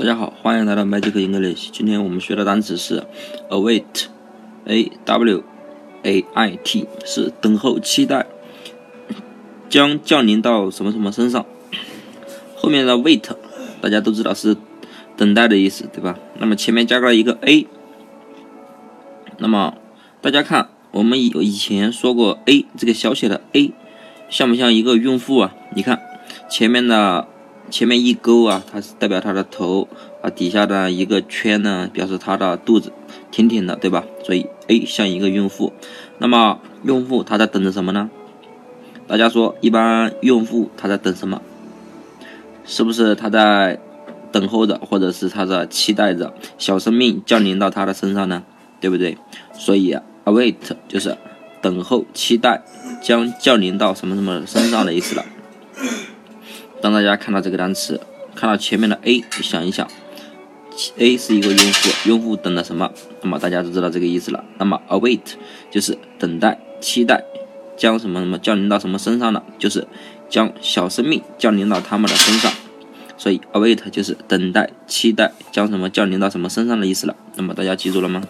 大家好，欢迎来到 Magic English。今天我们学的单词是 await，a w a i t，是等候、期待，将降临到什么什么身上。后面的 wait，大家都知道是等待的意思，对吧？那么前面加了一个 a，那么大家看，我们以以前说过 a 这个小写的 a，像不像一个孕妇啊？你看前面的。前面一勾啊，它是代表它的头啊，底下的一个圈呢，表示它的肚子挺挺的，对吧？所以 A 像一个孕妇。那么孕妇她在等着什么呢？大家说，一般孕妇她在等什么？是不是她在等候着，或者是她在期待着小生命降临到她的身上呢？对不对？所以 await 就是等候、期待将降临到什么什么身上的意思了。当大家看到这个单词，看到前面的 a，想一想，a 是一个用户，用户等的什么？那么大家都知道这个意思了。那么 await 就是等待、期待，将什么什么降临到什么身上了？就是将小生命降临到他们的身上。所以 await 就是等待、期待将什么降临到什么身上的意思了。那么大家记住了吗？